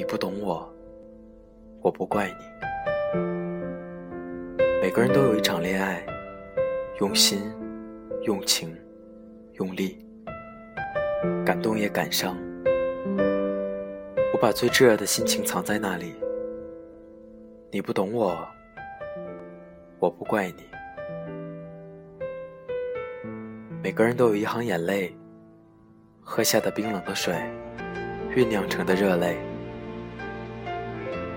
你不懂我，我不怪你。每个人都有一场恋爱，用心、用情、用力，感动也感伤。我把最炙热的心情藏在那里。你不懂我，我不怪你。每个人都有一行眼泪，喝下的冰冷的水，酝酿成的热泪。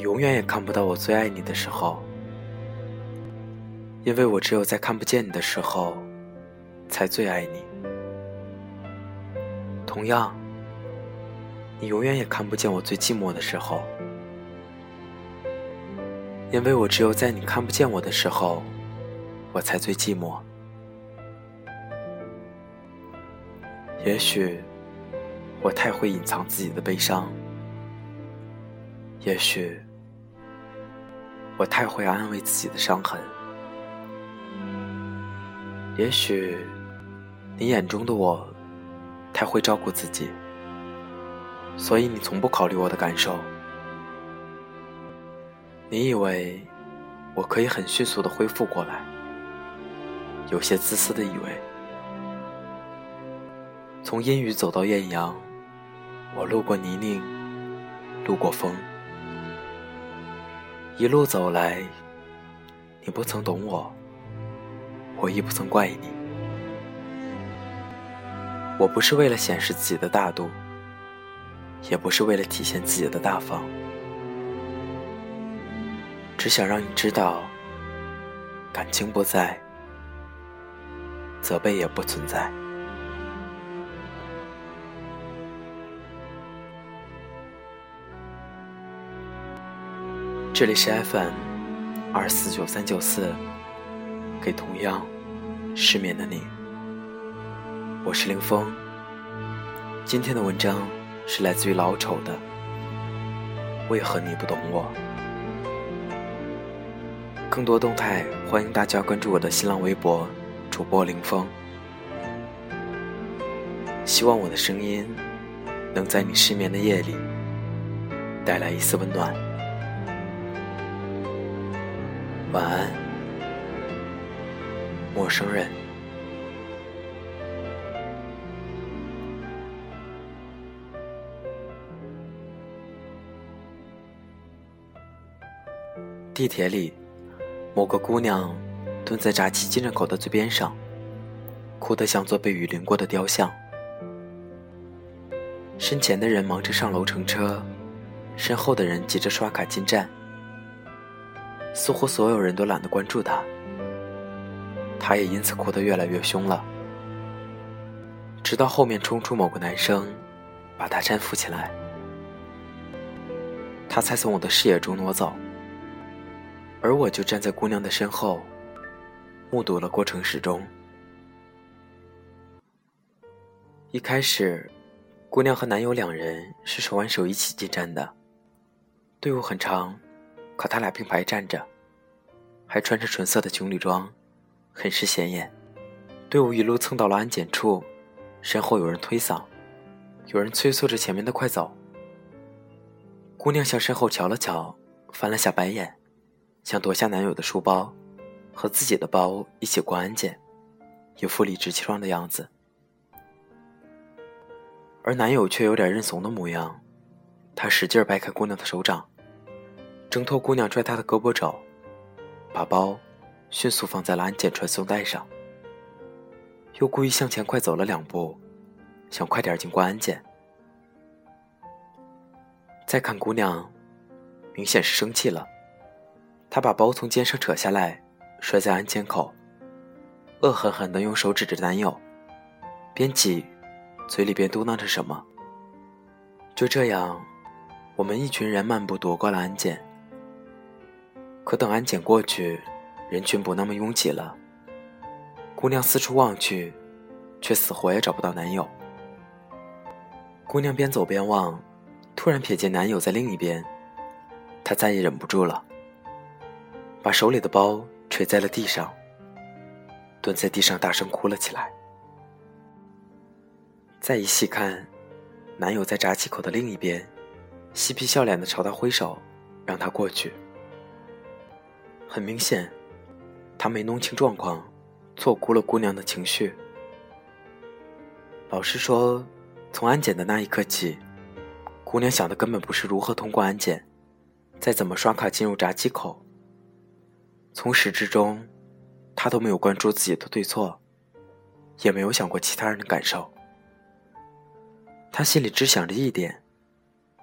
你永远也看不到我最爱你的时候，因为我只有在看不见你的时候，才最爱你。同样，你永远也看不见我最寂寞的时候，因为我只有在你看不见我的时候，我才最寂寞。也许，我太会隐藏自己的悲伤。也许，我太会安慰自己的伤痕。也许，你眼中的我太会照顾自己，所以你从不考虑我的感受。你以为我可以很迅速的恢复过来，有些自私的以为，从阴雨走到艳阳，我路过泥泞，路过风。一路走来，你不曾懂我，我亦不曾怪你。我不是为了显示自己的大度，也不是为了体现自己的大方，只想让你知道，感情不在，责备也不存在。这里是 FM 二四九三九四，给同样失眠的你，我是林峰。今天的文章是来自于老丑的，为何你不懂我？更多动态，欢迎大家关注我的新浪微博主播林峰。希望我的声音能在你失眠的夜里带来一丝温暖。晚安，陌生人。地铁里，某个姑娘蹲在闸机进站口的最边上，哭得像座被雨淋过的雕像。身前的人忙着上楼乘车，身后的人急着刷卡进站。似乎所有人都懒得关注他，他也因此哭得越来越凶了。直到后面冲出某个男生，把他搀扶起来，他才从我的视野中挪走。而我就站在姑娘的身后，目睹了过程始终。一开始，姑娘和男友两人是手挽手一起进站的，队伍很长。可他俩并排站着，还穿着纯色的情侣装，很是显眼。队伍一路蹭到了安检处，身后有人推搡，有人催促着前面的快走。姑娘向身后瞧了瞧，翻了下白眼，想夺下男友的书包，和自己的包一起过安检，一副理直气壮的样子。而男友却有点认怂的模样，他使劲掰开姑娘的手掌，挣脱姑娘拽他的胳膊肘，把包迅速放在了安检传送带上，又故意向前快走了两步，想快点经过安检。再看姑娘，明显是生气了，她把包从肩上扯下来，摔在安检口，恶狠狠地用手指着男友，边挤，嘴里边嘟囔着什么。就这样，我们一群人漫步躲过了安检。可等安检过去，人群不那么拥挤了。姑娘四处望去，却死活也找不到男友。姑娘边走边望，突然瞥见男友在另一边，她再也忍不住了，把手里的包垂在了地上，蹲在地上大声哭了起来。再一细看。男友在闸机口的另一边，嬉皮笑脸的朝她挥手，让她过去。很明显，他没弄清状况，错估了姑娘的情绪。老实说，从安检的那一刻起，姑娘想的根本不是如何通过安检，再怎么刷卡进入闸机口。从始至终，她都没有关注自己的对错，也没有想过其他人的感受。他心里只想着一点：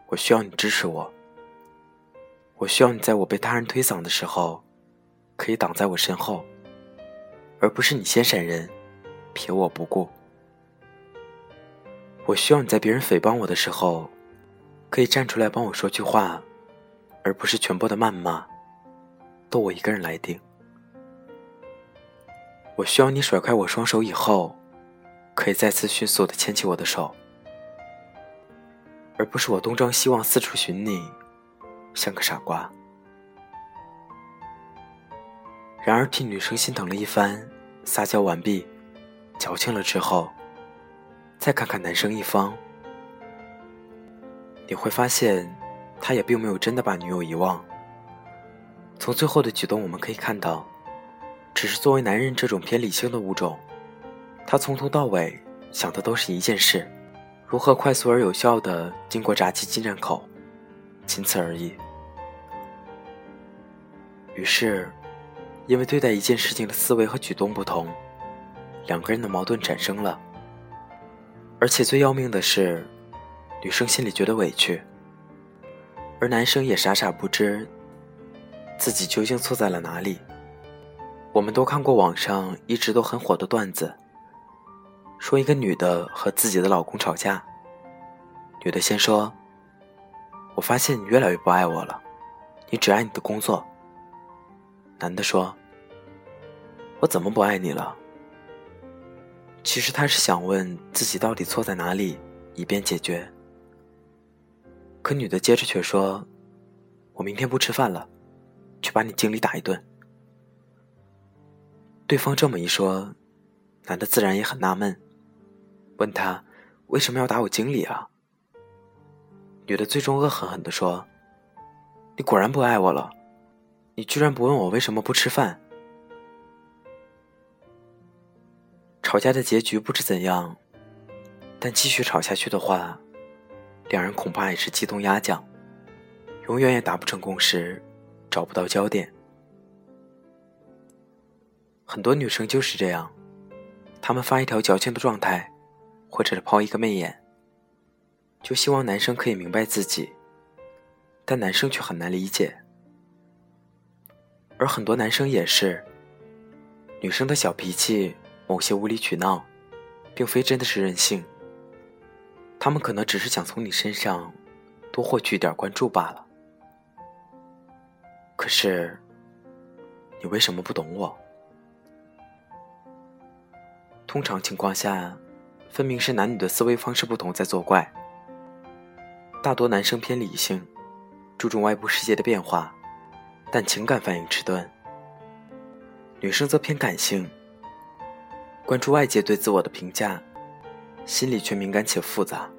我需要你支持我。我需要你在我被他人推搡的时候，可以挡在我身后，而不是你先闪人，撇我不顾。我需要你在别人诽谤我的时候，可以站出来帮我说句话，而不是全部的谩骂，都我一个人来顶。我需要你甩开我双手以后，可以再次迅速的牵起我的手。而不是我东张西望四处寻你，像个傻瓜。然而替女生心疼了一番，撒娇完毕，矫情了之后，再看看男生一方，你会发现，他也并没有真的把女友遗忘。从最后的举动我们可以看到，只是作为男人这种偏理性的物种，他从头到尾想的都是一件事。如何快速而有效的经过闸机进站口，仅此而已。于是，因为对待一件事情的思维和举动不同，两个人的矛盾产生了。而且最要命的是，女生心里觉得委屈，而男生也傻傻不知自己究竟错在了哪里。我们都看过网上一直都很火的段子。说一个女的和自己的老公吵架，女的先说：“我发现你越来越不爱我了，你只爱你的工作。”男的说：“我怎么不爱你了？”其实他是想问自己到底错在哪里，以便解决。可女的接着却说：“我明天不吃饭了，去把你经理打一顿。”对方这么一说，男的自然也很纳闷。问他为什么要打我经理啊？女的最终恶狠狠地说：“你果然不爱我了，你居然不问我为什么不吃饭。”吵架的结局不知怎样，但继续吵下去的话，两人恐怕也是鸡同鸭讲，永远也达不成共识，找不到焦点。很多女生就是这样，她们发一条矫情的状态。或者是抛一个媚眼，就希望男生可以明白自己，但男生却很难理解。而很多男生也是，女生的小脾气、某些无理取闹，并非真的是任性，他们可能只是想从你身上多获取一点关注罢了。可是，你为什么不懂我？通常情况下。分明是男女的思维方式不同在作怪。大多男生偏理性，注重外部世界的变化，但情感反应迟钝；女生则偏感性，关注外界对自我的评价，心里却敏感且复杂。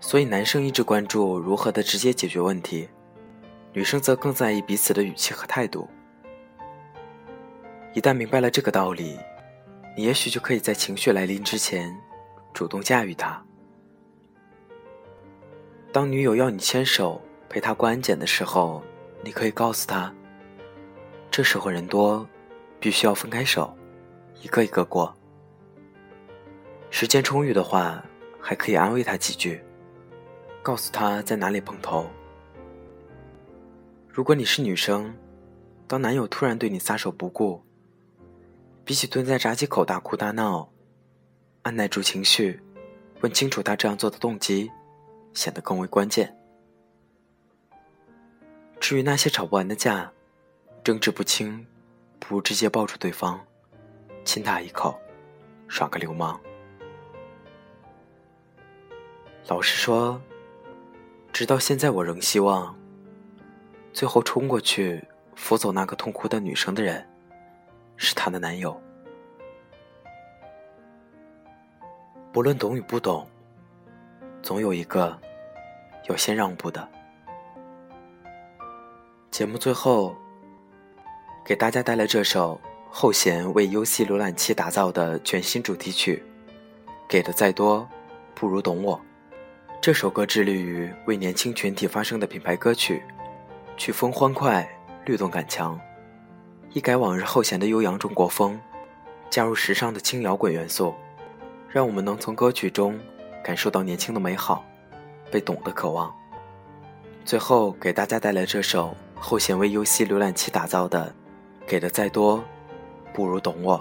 所以男生一直关注如何的直接解决问题，女生则更在意彼此的语气和态度。一旦明白了这个道理。你也许就可以在情绪来临之前，主动驾驭它。当女友要你牵手陪他过安检的时候，你可以告诉他，这时候人多，必须要分开手，一个一个过。时间充裕的话，还可以安慰他几句，告诉他在哪里碰头。如果你是女生，当男友突然对你撒手不顾，比起蹲在闸机口大哭大闹，按耐住情绪，问清楚他这样做的动机，显得更为关键。至于那些吵不完的架，争执不清，不如直接抱住对方，亲他一口，耍个流氓。老实说，直到现在，我仍希望。最后冲过去扶走那个痛哭的女生的人，是她的男友。不论懂与不懂，总有一个要先让步的。节目最后，给大家带来这首后弦为游戏浏览器打造的全新主题曲，《给的再多不如懂我》。这首歌致力于为年轻群体发声的品牌歌曲。曲风欢快，律动感强，一改往日后弦的悠扬中国风，加入时尚的轻摇滚元素，让我们能从歌曲中感受到年轻的美好，被懂的渴望。最后给大家带来这首后弦为 UC 浏览器打造的《给的再多不如懂我》，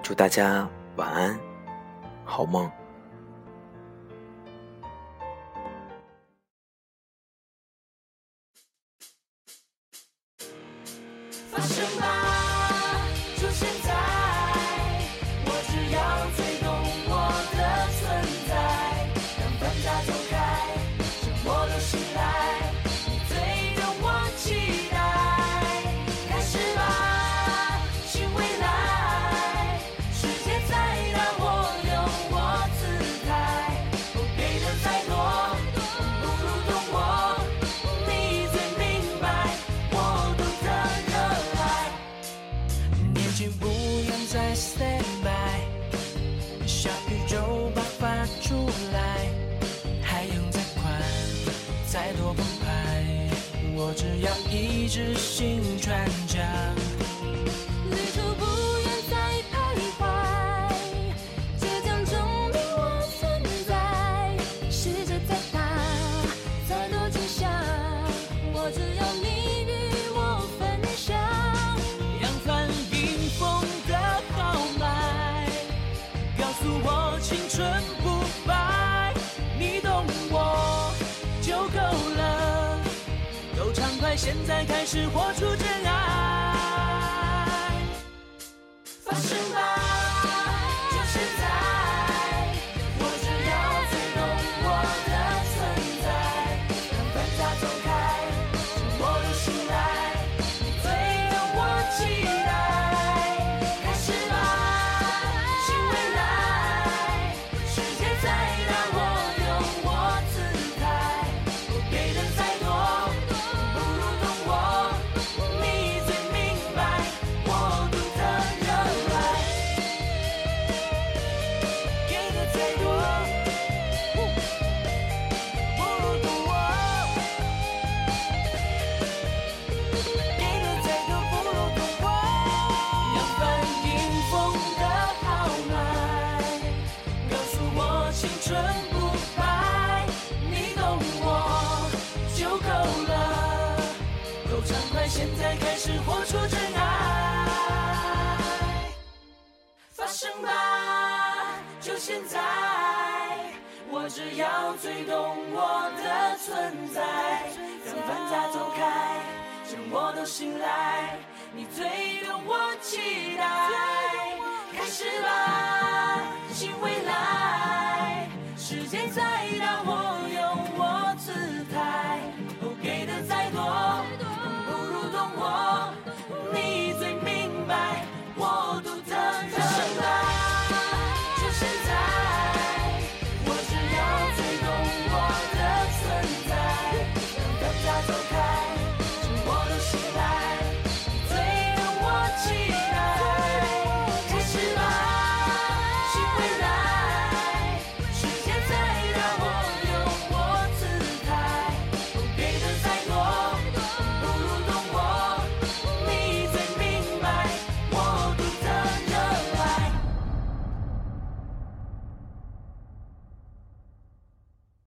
祝大家晚安，好梦。请不用再 stand by，小宇宙爆发出来，海洋再宽，再多澎湃，我只要一直心传讲。现在开始活出真爱，是活出真爱，发生吧，就现在。我只要最懂我的存在，让繁杂走开，将我都醒来。你最懂我期待。开始吧